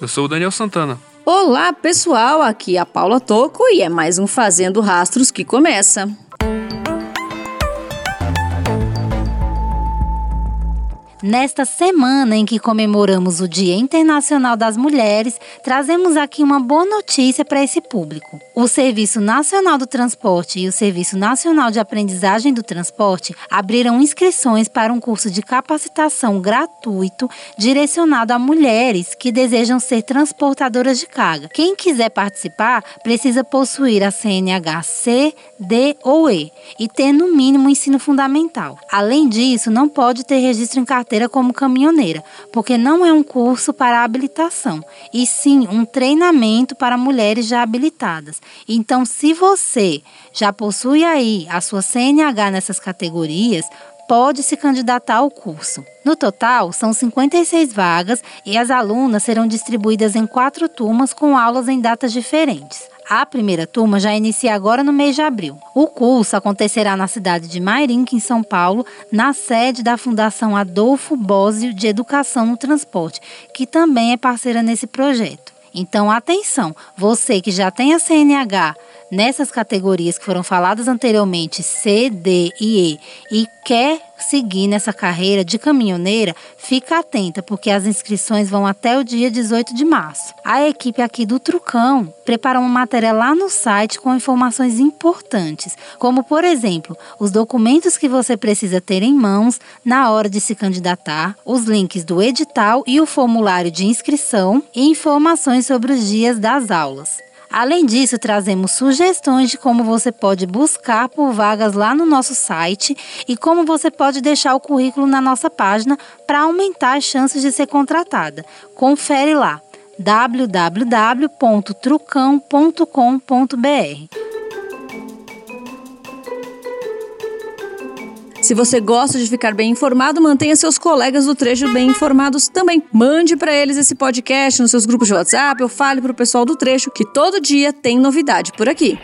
Eu sou o Daniel Santana. Olá, pessoal, aqui é a Paula Toco e é mais um Fazendo Rastros que começa. Nesta semana em que comemoramos o Dia Internacional das Mulheres, trazemos aqui uma boa notícia para esse público. O Serviço Nacional do Transporte e o Serviço Nacional de Aprendizagem do Transporte abriram inscrições para um curso de capacitação gratuito direcionado a mulheres que desejam ser transportadoras de carga. Quem quiser participar precisa possuir a CNH C, D ou E e ter no mínimo ensino fundamental. Além disso, não pode ter registro em carteira carteira como caminhoneira, porque não é um curso para habilitação, e sim um treinamento para mulheres já habilitadas. Então, se você já possui aí a sua CNH nessas categorias, pode se candidatar ao curso. No total, são 56 vagas e as alunas serão distribuídas em quatro turmas com aulas em datas diferentes. A primeira turma já inicia agora no mês de abril. O curso acontecerá na cidade de Mairink, em São Paulo, na sede da Fundação Adolfo Bósio de Educação no Transporte, que também é parceira nesse projeto. Então, atenção, você que já tem a CNH nessas categorias que foram faladas anteriormente, C, D e E, e quer seguir nessa carreira de caminhoneira, fica atenta, porque as inscrições vão até o dia 18 de março. A equipe aqui do Trucão preparou uma matéria lá no site com informações importantes, como, por exemplo, os documentos que você precisa ter em mãos na hora de se candidatar, os links do edital e o formulário de inscrição e informações sobre os dias das aulas. Além disso, trazemos sugestões de como você pode buscar por vagas lá no nosso site e como você pode deixar o currículo na nossa página para aumentar as chances de ser contratada. Confere lá www.trucão.com.br. Se você gosta de ficar bem informado, mantenha seus colegas do trecho bem informados também. Mande para eles esse podcast nos seus grupos de WhatsApp ou fale para o pessoal do trecho que todo dia tem novidade por aqui.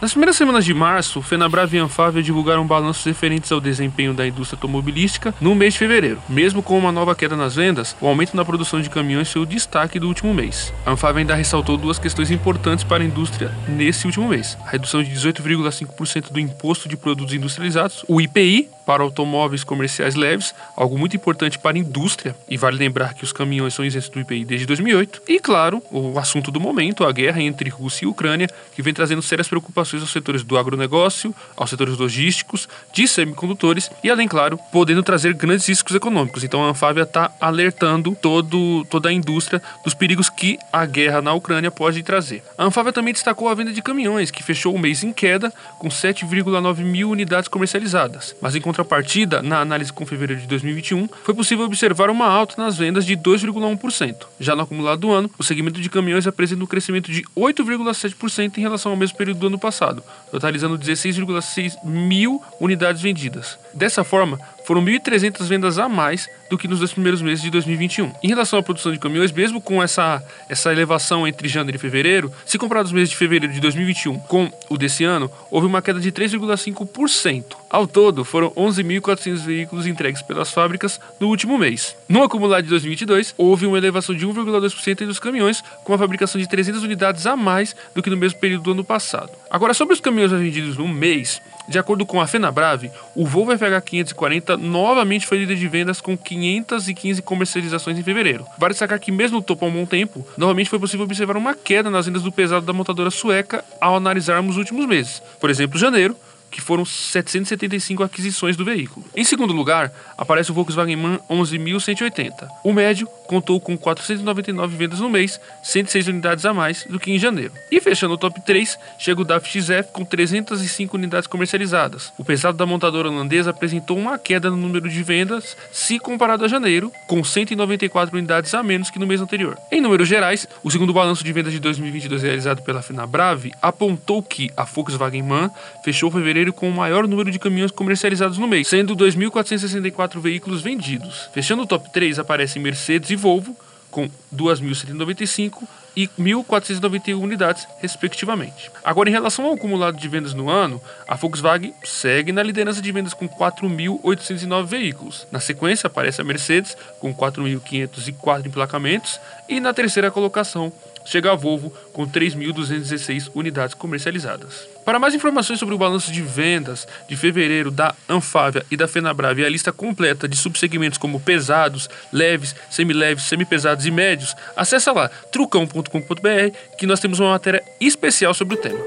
Nas primeiras semanas de março, Fenabrave e Anfávia divulgaram balanços referentes ao desempenho da indústria automobilística no mês de fevereiro. Mesmo com uma nova queda nas vendas, o aumento na produção de caminhões foi o destaque do último mês. A Anfávia ainda ressaltou duas questões importantes para a indústria nesse último mês: a redução de 18,5% do imposto de produtos industrializados, o IPI, para automóveis comerciais leves, algo muito importante para a indústria, e vale lembrar que os caminhões são isentos do IPI desde 2008. E, claro, o assunto do momento, a guerra entre Rússia e Ucrânia, que vem trazendo sérias preocupações aos setores do agronegócio, aos setores logísticos, de semicondutores e, além, claro, podendo trazer grandes riscos econômicos. Então, a Anfávia está alertando todo, toda a indústria dos perigos que a guerra na Ucrânia pode trazer. A Anfávia também destacou a venda de caminhões, que fechou o mês em queda, com 7,9 mil unidades comercializadas, mas em contrapartida, na análise com fevereiro de 2021, foi possível observar uma alta nas vendas de 2,1%. Já no acumulado do ano, o segmento de caminhões apresenta um crescimento de 8,7% em relação ao mesmo período do ano passado, totalizando 16,6 mil unidades vendidas. Dessa forma, foram 1.300 vendas a mais do que nos dois primeiros meses de 2021. Em relação à produção de caminhões, mesmo com essa, essa elevação entre janeiro e fevereiro, se comparar os meses de fevereiro de 2021 com o desse ano, houve uma queda de 3,5%. Ao todo, foram 11.400 veículos entregues pelas fábricas no último mês. No acumulado de 2022, houve uma elevação de 1,2% entre os caminhões, com a fabricação de 300 unidades a mais do que no mesmo período do ano passado. Agora, sobre os caminhões vendidos no mês, de acordo com a Fenabrave, o Volvo FH 540 novamente foi líder de vendas com 515 comercializações em fevereiro. Vale destacar que, mesmo no topo há um bom tempo, novamente foi possível observar uma queda nas vendas do pesado da montadora sueca ao analisarmos os últimos meses. Por exemplo, janeiro que foram 775 aquisições do veículo. Em segundo lugar, aparece o Volkswagen Man 11.180. O médio contou com 499 vendas no mês, 106 unidades a mais do que em janeiro. E fechando o top 3, chega o DAF XF com 305 unidades comercializadas. O pesado da montadora holandesa apresentou uma queda no número de vendas se comparado a janeiro, com 194 unidades a menos que no mês anterior. Em números gerais, o segundo balanço de vendas de 2022 realizado pela Fenabrave apontou que a Volkswagen Man fechou fevereiro com o maior número de caminhões comercializados no mês, sendo 2.464 veículos vendidos. Fechando o top 3 aparecem Mercedes e Volvo, com 2.195 e 1.491 unidades, respectivamente. Agora, em relação ao acumulado de vendas no ano, a Volkswagen segue na liderança de vendas com 4.809 veículos. Na sequência, aparece a Mercedes, com 4.504 emplacamentos, e na terceira colocação, chega a Volvo com 3.216 unidades comercializadas. Para mais informações sobre o balanço de vendas de fevereiro da Anfávia e da Fenabrave e a lista completa de subsegmentos como pesados, leves, semileves, semipesados e médios, acessa lá trucão.com.br que nós temos uma matéria especial sobre o tema.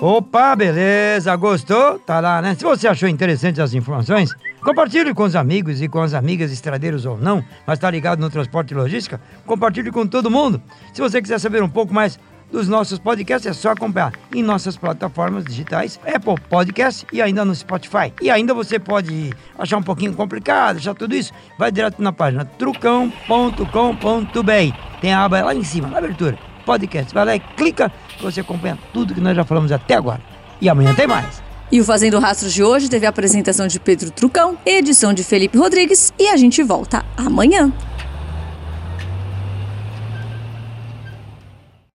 Opa, beleza, gostou? Tá lá, né? Se você achou interessante as informações, compartilhe com os amigos e com as amigas estradeiros ou não, mas tá ligado no transporte e logística, compartilhe com todo mundo. Se você quiser saber um pouco mais dos nossos podcasts, é só acompanhar em nossas plataformas digitais, Apple Podcast e ainda no Spotify. E ainda você pode achar um pouquinho complicado, achar tudo isso, vai direto na página trucão.com.br. Tem a aba lá em cima, na abertura podcast. Vai lá e clica você acompanha tudo que nós já falamos até agora. E amanhã tem mais. E o Fazendo Rastros de hoje teve a apresentação de Pedro Trucão, edição de Felipe Rodrigues e a gente volta amanhã.